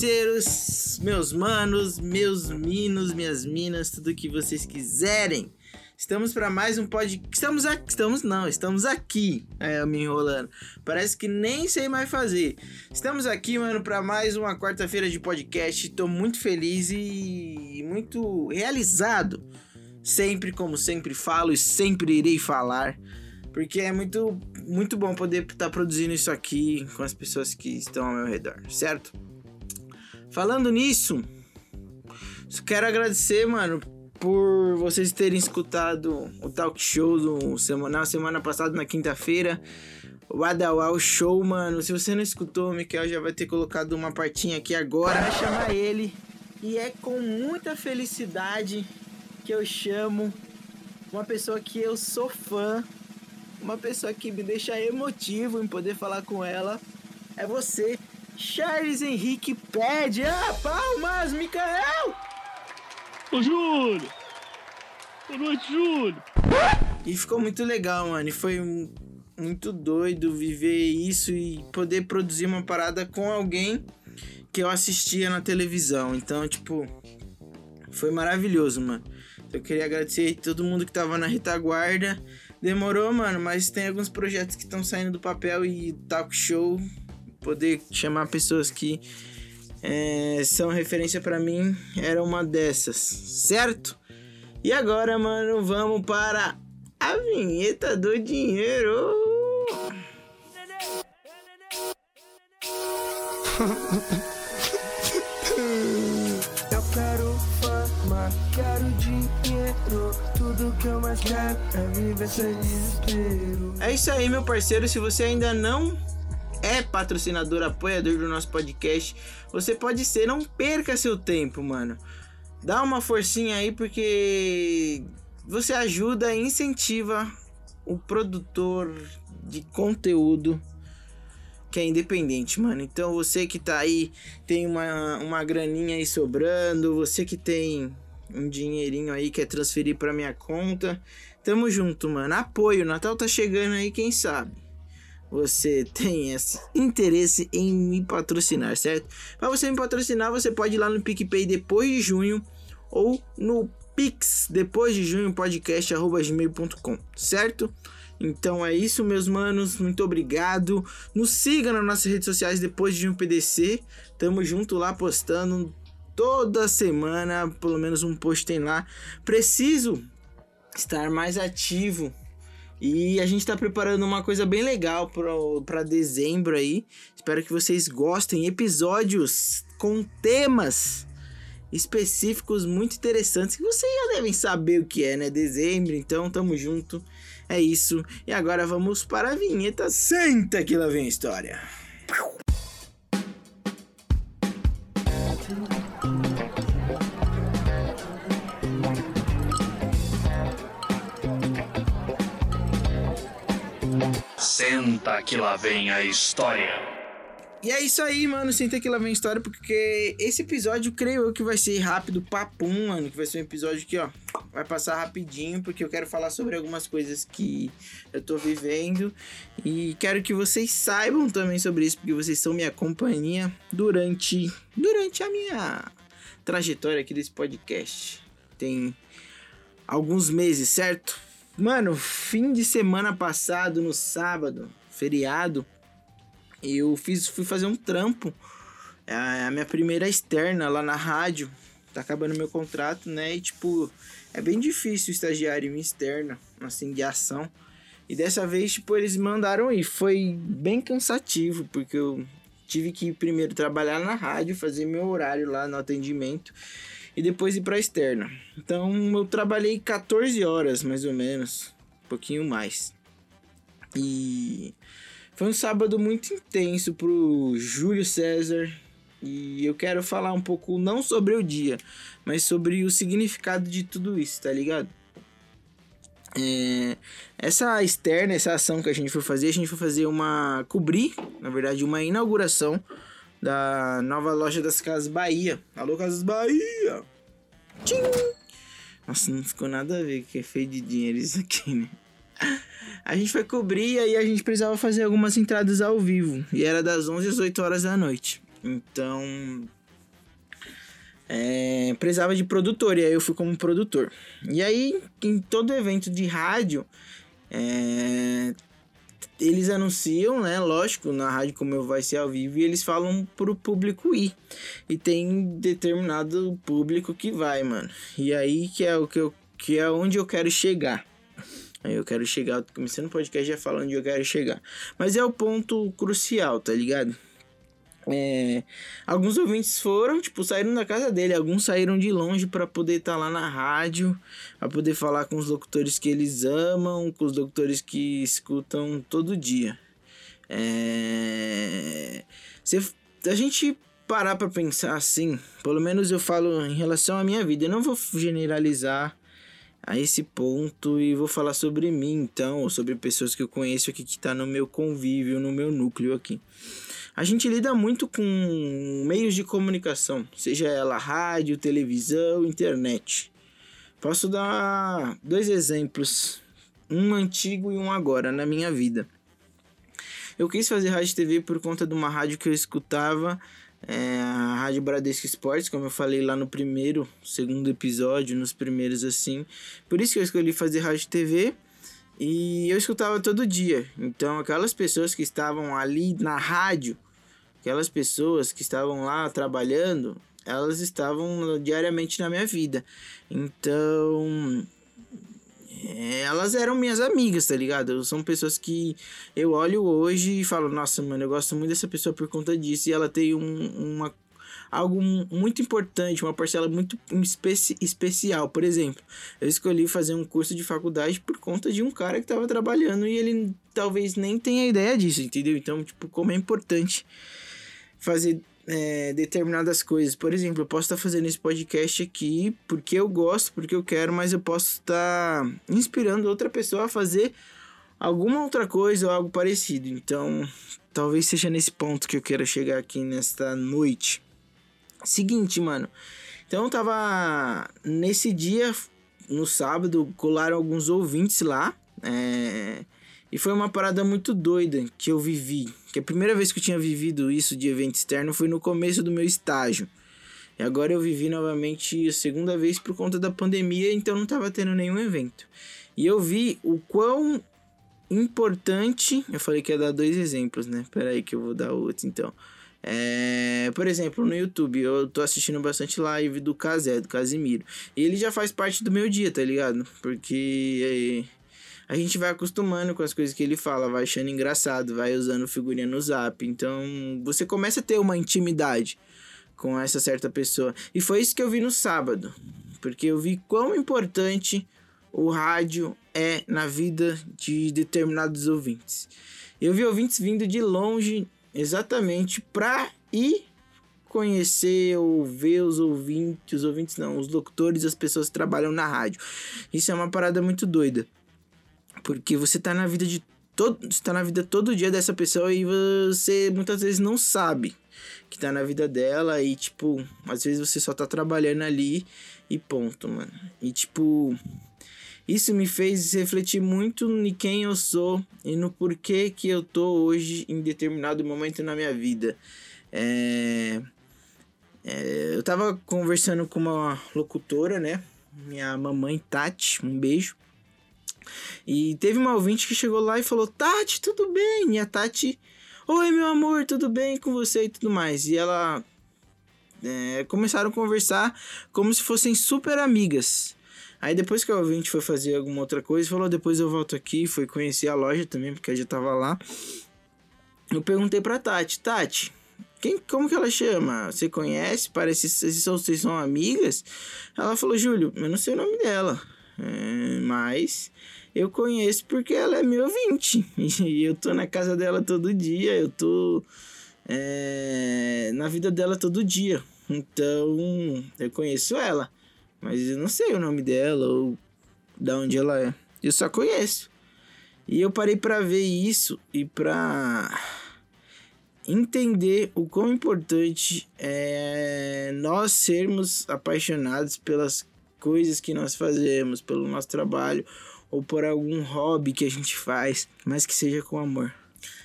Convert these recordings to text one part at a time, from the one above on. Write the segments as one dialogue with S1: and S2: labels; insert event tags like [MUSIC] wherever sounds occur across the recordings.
S1: parceiros, meus manos, meus minos, minhas minas, tudo que vocês quiserem. Estamos para mais um podcast. Estamos aqui, estamos não, estamos aqui. É, eu me enrolando. Parece que nem sei mais fazer. Estamos aqui, mano, para mais uma quarta-feira de podcast. Tô muito feliz e muito realizado. Sempre, como sempre falo e sempre irei falar, porque é muito muito bom poder estar tá produzindo isso aqui com as pessoas que estão ao meu redor, certo? Falando nisso, quero agradecer, mano, por vocês terem escutado o talk show do semana, semana passada, na quinta-feira. O Adawal Show, mano. Se você não escutou, o Mikael já vai ter colocado uma partinha aqui agora. Vai chamar ele. E é com muita felicidade que eu chamo uma pessoa que eu sou fã, uma pessoa que me deixa emotivo em poder falar com ela. É você, Charles Henrique Pede. Ah, palmas, Mikael!
S2: Ô, Júlio! Boa noite, Júlio!
S1: E ficou muito legal, mano. E foi muito doido viver isso e poder produzir uma parada com alguém que eu assistia na televisão. Então, tipo, foi maravilhoso, mano. Eu queria agradecer a todo mundo que tava na retaguarda. Demorou, mano, mas tem alguns projetos que estão saindo do papel e talk show. Poder chamar pessoas que é, são referência para mim, era uma dessas, certo? E agora, mano, vamos para a vinheta do dinheiro. [LAUGHS]
S3: Eu quero fama, quero dinheiro. Tudo que eu mais quero é viver sem desespero.
S1: É isso aí, meu parceiro. Se você ainda não é patrocinador, apoiador do nosso podcast, você pode ser, não perca seu tempo, mano. Dá uma forcinha aí porque você ajuda e incentiva o produtor de conteúdo que é independente, mano. Então você que tá aí, tem uma, uma graninha aí sobrando, você que tem um dinheirinho aí quer transferir para minha conta, tamo junto, mano. Apoio, Natal tá chegando aí, quem sabe você tem esse interesse em me patrocinar, certo? Para você me patrocinar, você pode ir lá no PicPay depois de junho ou no Pix depois de junho podcast@gmail.com, certo? Então é isso, meus manos. Muito obrigado. Nos siga nas nossas redes sociais depois de junho PDC. Tamo junto lá postando toda semana, pelo menos um post tem lá. Preciso estar mais ativo e a gente tá preparando uma coisa bem legal para dezembro aí. Espero que vocês gostem. Episódios com temas específicos muito interessantes que vocês já devem saber o que é, né? Dezembro, então tamo junto. É isso. E agora vamos para a vinheta. Senta que lá vem a história.
S2: Senta que lá vem a história.
S1: E é isso aí, mano. Senta que lá vem a história, porque esse episódio, creio eu, que vai ser rápido, papum, mano. Que vai ser um episódio que, ó, vai passar rapidinho, porque eu quero falar sobre algumas coisas que eu tô vivendo. E quero que vocês saibam também sobre isso, porque vocês são minha companhia durante, durante a minha trajetória aqui desse podcast. Tem alguns meses, certo? Mano, fim de semana passado, no sábado, feriado, eu fiz, fui fazer um trampo. É a minha primeira externa lá na rádio. Tá acabando meu contrato, né? E tipo, é bem difícil estagiário em externa, assim, de ação. E dessa vez, tipo, eles mandaram ir. Foi bem cansativo, porque eu tive que primeiro trabalhar na rádio, fazer meu horário lá no atendimento e depois ir para externa. Então eu trabalhei 14 horas mais ou menos, um pouquinho mais. E foi um sábado muito intenso pro Júlio César. E eu quero falar um pouco não sobre o dia, mas sobre o significado de tudo isso, tá ligado? É, essa externa, essa ação que a gente foi fazer, a gente foi fazer uma. cobrir, na verdade, uma inauguração da nova loja das Casas Bahia. Alô, Casas Bahia! Tchim! Nossa, não ficou nada a ver, que é feio de dinheiro isso aqui, né? A gente foi cobrir e aí a gente precisava fazer algumas entradas ao vivo. E era das 11 às 8 horas da noite. Então. É, precisava de produtor, e aí eu fui como produtor. E aí, em todo evento de rádio, é, eles anunciam, né? Lógico, na rádio como eu vai ser ao vivo, e eles falam pro público ir. E tem determinado público que vai, mano. E aí que é o que eu que é onde eu quero chegar. Aí eu quero chegar, começando o podcast já falando onde eu quero chegar. Mas é o ponto crucial, tá ligado? É, alguns ouvintes foram, tipo, saíram da casa dele, alguns saíram de longe para poder estar tá lá na rádio, para poder falar com os locutores que eles amam, com os locutores que escutam todo dia. É, se a gente parar para pensar assim, pelo menos eu falo em relação à minha vida, eu não vou generalizar a esse ponto e vou falar sobre mim então, ou sobre pessoas que eu conheço aqui que tá no meu convívio, no meu núcleo aqui. A gente lida muito com meios de comunicação, seja ela rádio, televisão, internet. Posso dar dois exemplos, um antigo e um agora na minha vida. Eu quis fazer rádio e TV por conta de uma rádio que eu escutava, é, a Rádio Bradesco Esportes, como eu falei lá no primeiro, segundo episódio, nos primeiros assim. Por isso que eu escolhi fazer rádio e TV. E eu escutava todo dia. Então, aquelas pessoas que estavam ali na rádio, aquelas pessoas que estavam lá trabalhando, elas estavam diariamente na minha vida. Então, elas eram minhas amigas, tá ligado? São pessoas que eu olho hoje e falo, nossa, mano, eu gosto muito dessa pessoa por conta disso. E ela tem um, uma algo muito importante, uma parcela muito especi especial. Por exemplo, eu escolhi fazer um curso de faculdade por conta de um cara que estava trabalhando e ele talvez nem tenha ideia disso, entendeu? Então, tipo, como é importante fazer é, determinadas coisas. Por exemplo, eu posso estar tá fazendo esse podcast aqui porque eu gosto, porque eu quero, mas eu posso estar tá inspirando outra pessoa a fazer alguma outra coisa ou algo parecido. Então, talvez seja nesse ponto que eu quero chegar aqui nesta noite. Seguinte, mano. Então eu tava nesse dia, no sábado, colaram alguns ouvintes lá. É, e foi uma parada muito doida que eu vivi. Que a primeira vez que eu tinha vivido isso de evento externo foi no começo do meu estágio. E agora eu vivi novamente a segunda vez por conta da pandemia, então não tava tendo nenhum evento. E eu vi o quão importante. Eu falei que ia dar dois exemplos, né? Pera aí que eu vou dar outro então. É, por exemplo, no YouTube, eu tô assistindo bastante live do Casé, do Casimiro. E ele já faz parte do meu dia, tá ligado? Porque é, a gente vai acostumando com as coisas que ele fala, vai achando engraçado, vai usando figurinha no zap. Então você começa a ter uma intimidade com essa certa pessoa. E foi isso que eu vi no sábado. Porque eu vi quão importante o rádio é na vida de determinados ouvintes. Eu vi ouvintes vindo de longe exatamente para ir conhecer ou ver os ouvintes, os ouvintes não, os locutores, as pessoas que trabalham na rádio. Isso é uma parada muito doida. Porque você tá na vida de todo, está na vida todo dia dessa pessoa e você muitas vezes não sabe que tá na vida dela e tipo, às vezes você só tá trabalhando ali e ponto, mano. E tipo, isso me fez refletir muito em quem eu sou e no porquê que eu tô hoje em determinado momento na minha vida. É... É, eu tava conversando com uma locutora, né? Minha mamãe Tati, um beijo. E teve uma ouvinte que chegou lá e falou: Tati, tudo bem? E a Tati, oi meu amor, tudo bem com você e tudo mais. E ela é, começaram a conversar como se fossem super amigas. Aí depois que o ouvinte foi fazer alguma outra coisa, falou: depois eu volto aqui, foi conhecer a loja também, porque eu já tava lá. Eu perguntei pra Tati: Tati, quem, como que ela chama? Você conhece? Parece que vocês são amigas? Ela falou: Júlio, eu não sei o nome dela, é, mas eu conheço porque ela é meu ouvinte. [LAUGHS] E eu tô na casa dela todo dia, eu tô é, na vida dela todo dia. Então eu conheço ela. Mas eu não sei o nome dela ou da onde ela é. Eu só conheço. E eu parei para ver isso e para entender o quão importante é nós sermos apaixonados pelas coisas que nós fazemos, pelo nosso trabalho ou por algum hobby que a gente faz, mas que seja com amor.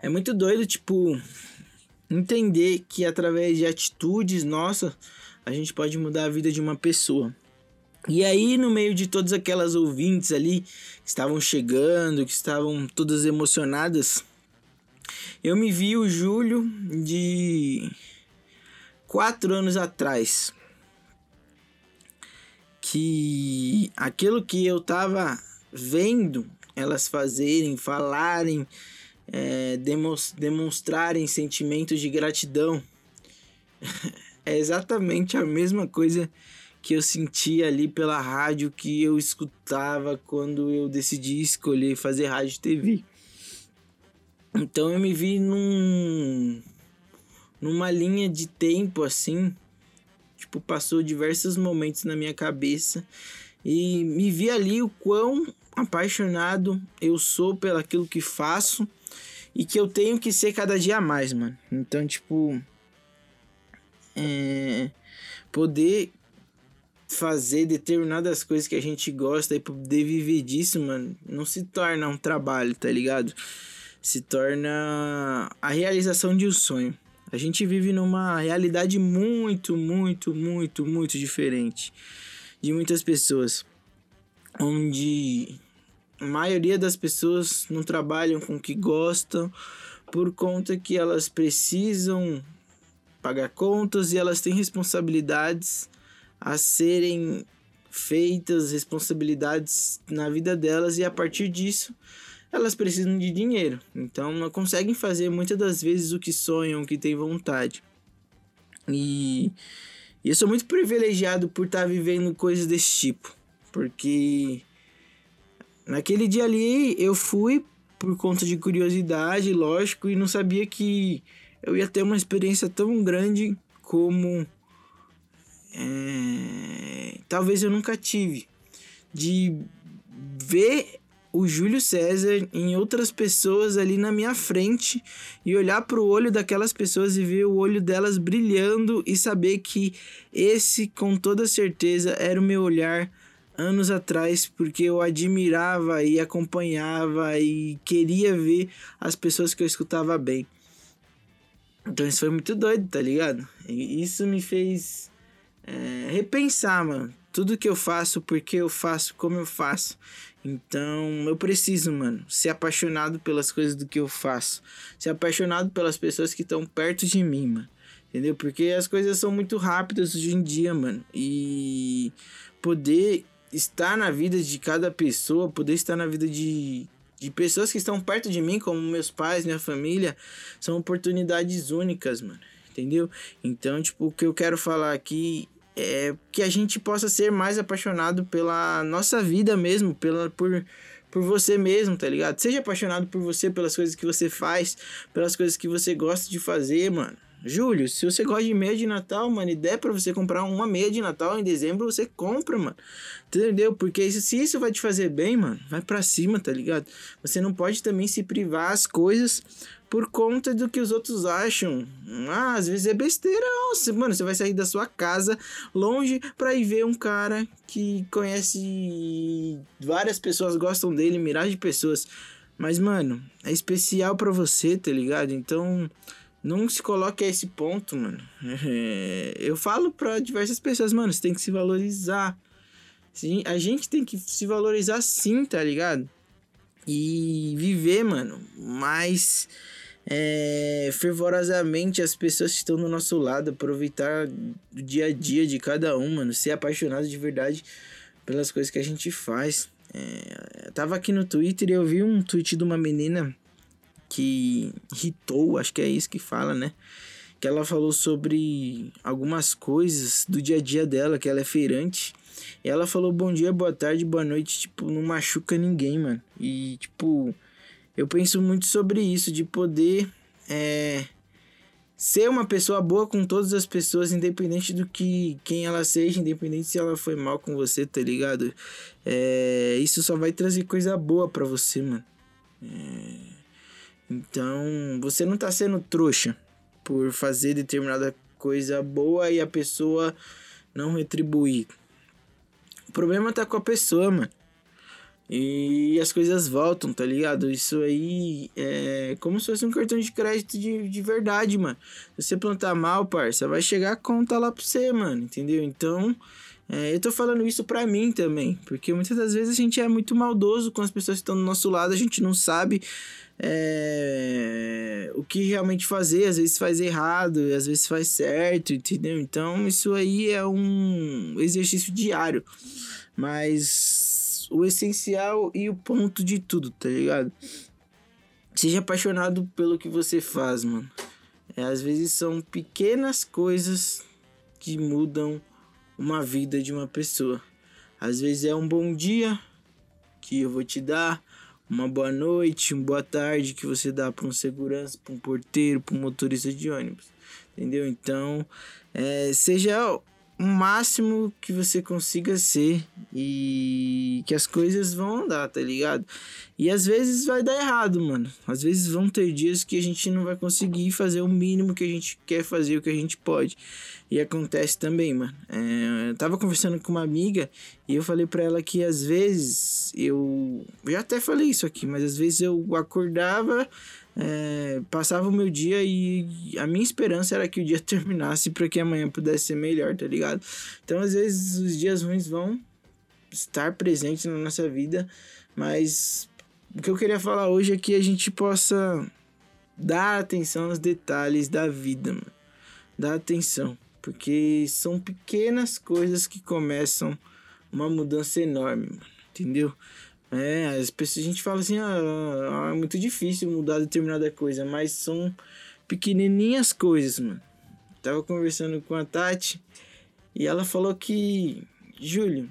S1: É muito doido, tipo, entender que através de atitudes nossas a gente pode mudar a vida de uma pessoa. E aí, no meio de todas aquelas ouvintes ali que estavam chegando, que estavam todas emocionadas, eu me vi o Júlio de quatro anos atrás. Que aquilo que eu tava vendo elas fazerem, falarem, é, demonstrarem sentimentos de gratidão, [LAUGHS] é exatamente a mesma coisa que eu sentia ali pela rádio que eu escutava quando eu decidi escolher fazer rádio TV. Então eu me vi num numa linha de tempo assim, tipo, passou diversos momentos na minha cabeça e me vi ali o quão apaixonado eu sou pelo aquilo que faço e que eu tenho que ser cada dia mais, mano. Então, tipo, é, poder fazer determinadas coisas que a gente gosta e poder viver disso, mano, não se torna um trabalho, tá ligado? Se torna a realização de um sonho. A gente vive numa realidade muito, muito, muito, muito diferente de muitas pessoas. Onde a maioria das pessoas não trabalham com o que gostam por conta que elas precisam pagar contas e elas têm responsabilidades a serem feitas, responsabilidades na vida delas e a partir disso elas precisam de dinheiro. Então não conseguem fazer muitas das vezes o que sonham, o que têm vontade. E, e eu sou muito privilegiado por estar vivendo coisas desse tipo, porque naquele dia ali eu fui por conta de curiosidade, lógico, e não sabia que eu ia ter uma experiência tão grande como é, talvez eu nunca tive de ver o Júlio César em outras pessoas ali na minha frente e olhar para o olho daquelas pessoas e ver o olho delas brilhando e saber que esse com toda certeza era o meu olhar anos atrás porque eu admirava e acompanhava e queria ver as pessoas que eu escutava bem. Então isso foi muito doido, tá ligado? E isso me fez é, repensar, mano. Tudo que eu faço, porque eu faço, como eu faço. Então, eu preciso, mano, ser apaixonado pelas coisas do que eu faço. Ser apaixonado pelas pessoas que estão perto de mim, mano. Entendeu? Porque as coisas são muito rápidas hoje em dia, mano. E poder estar na vida de cada pessoa, poder estar na vida de, de pessoas que estão perto de mim, como meus pais, minha família, são oportunidades únicas, mano. Entendeu? Então, tipo, o que eu quero falar aqui é que a gente possa ser mais apaixonado pela nossa vida mesmo, pela, por, por você mesmo, tá ligado? Seja apaixonado por você, pelas coisas que você faz, pelas coisas que você gosta de fazer, mano. Júlio, se você gosta de meia de Natal, mano, e der pra você comprar uma meia de Natal em dezembro, você compra, mano. Entendeu? Porque isso, se isso vai te fazer bem, mano, vai pra cima, tá ligado? Você não pode também se privar as coisas por conta do que os outros acham. Ah, às vezes é besteira. Nossa, mano, você vai sair da sua casa longe pra ir ver um cara que conhece várias pessoas, gostam dele, milhares de pessoas. Mas, mano, é especial para você, tá ligado? Então, não se coloque a esse ponto, mano. [LAUGHS] Eu falo pra diversas pessoas, mano, você tem que se valorizar. A gente tem que se valorizar sim, tá ligado? E viver, mano, mais é, fervorosamente as pessoas que estão do nosso lado, aproveitar o dia a dia de cada um, mano, ser apaixonado de verdade pelas coisas que a gente faz. É, tava aqui no Twitter e eu vi um tweet de uma menina que irritou, acho que é isso que fala, né? Que ela falou sobre algumas coisas do dia a dia dela, que ela é feirante. E ela falou bom dia, boa tarde, boa noite, tipo, não machuca ninguém, mano. E, tipo, eu penso muito sobre isso, de poder é, ser uma pessoa boa com todas as pessoas, independente do que quem ela seja, independente se ela foi mal com você, tá ligado? É, isso só vai trazer coisa boa para você, mano. É, então, você não tá sendo trouxa por fazer determinada coisa boa e a pessoa não retribuir. problema tá com a pessoa, mano. E as coisas voltam, tá ligado? Isso aí é como se fosse um cartão de crédito de, de verdade, mano. Se você plantar mal, parça, vai chegar a conta lá pra você, mano, entendeu? Então, é, eu tô falando isso pra mim também, porque muitas das vezes a gente é muito maldoso com as pessoas que estão do nosso lado, a gente não sabe é, o que realmente fazer, às vezes faz errado, às vezes faz certo, entendeu? Então, isso aí é um exercício diário, mas o essencial e o ponto de tudo, tá ligado? Seja apaixonado pelo que você faz, mano. É, às vezes são pequenas coisas que mudam uma vida de uma pessoa. Às vezes é um bom dia que eu vou te dar, uma boa noite, uma boa tarde que você dá para um segurança, para um porteiro, para um motorista de ônibus. Entendeu? Então, é, seja o máximo que você consiga ser e que as coisas vão andar, tá ligado? E às vezes vai dar errado, mano. Às vezes vão ter dias que a gente não vai conseguir fazer o mínimo que a gente quer fazer, o que a gente pode. E acontece também, mano. É, eu tava conversando com uma amiga e eu falei para ela que às vezes eu. Eu já até falei isso aqui, mas às vezes eu acordava é, passava o meu dia e a minha esperança era que o dia [LAUGHS] terminasse para que amanhã pudesse ser melhor, tá ligado? Então, às vezes, os dias ruins vão estar presentes na nossa vida, mas o que eu queria falar hoje é que a gente possa dar atenção nos detalhes da vida, mano. Dar atenção, porque são pequenas coisas que começam uma mudança enorme, mano, entendeu? É, as pessoas, a gente fala assim, ah, ah, é muito difícil mudar determinada coisa, mas são pequenininhas coisas, mano. Tava conversando com a Tati e ela falou que, Júlio,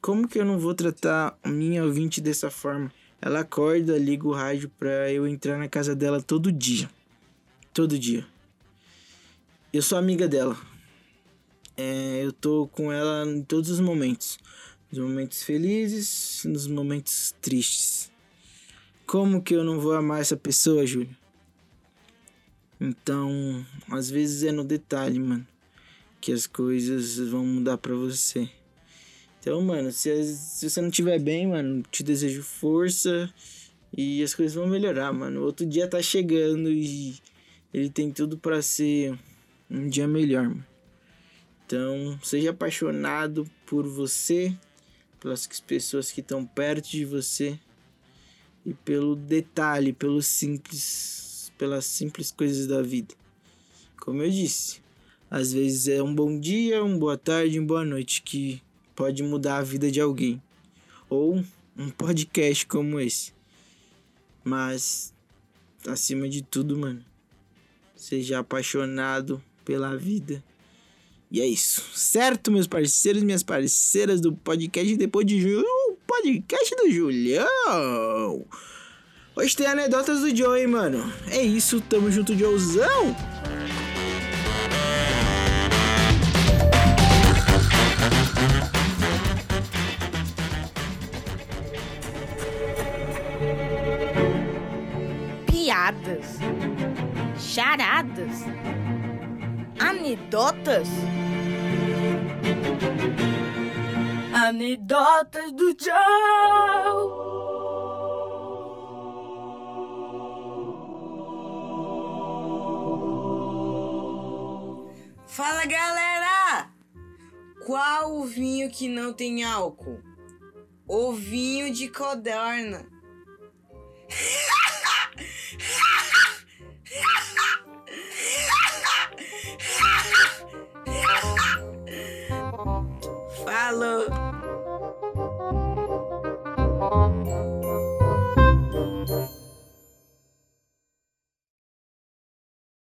S1: como que eu não vou tratar minha ouvinte dessa forma? Ela acorda, liga o rádio pra eu entrar na casa dela todo dia. Todo dia. Eu sou amiga dela. É, eu tô com ela em todos os momentos nos momentos felizes, nos momentos tristes. Como que eu não vou amar essa pessoa, Júlio? Então, às vezes é no detalhe, mano, que as coisas vão mudar para você. Então, mano, se, se você não estiver bem, mano, te desejo força e as coisas vão melhorar, mano. Outro dia tá chegando e ele tem tudo para ser um dia melhor, mano. Então, seja apaixonado por você pelas pessoas que estão perto de você e pelo detalhe, pelo simples, pelas simples coisas da vida. Como eu disse, às vezes é um bom dia, uma boa tarde, uma boa noite que pode mudar a vida de alguém. Ou um podcast como esse. Mas acima de tudo, mano, seja apaixonado pela vida e é isso, certo, meus parceiros minhas parceiras do podcast Depois de Julho, podcast do Julião. Hoje tem anedotas do Joe, hein, mano. É isso, tamo junto, Joezão.
S4: Piadas, charadas, anedotas. Anedotas do Joe. Fala galera! Qual o vinho que não tem álcool? O vinho de codorna. [LAUGHS] dialogue.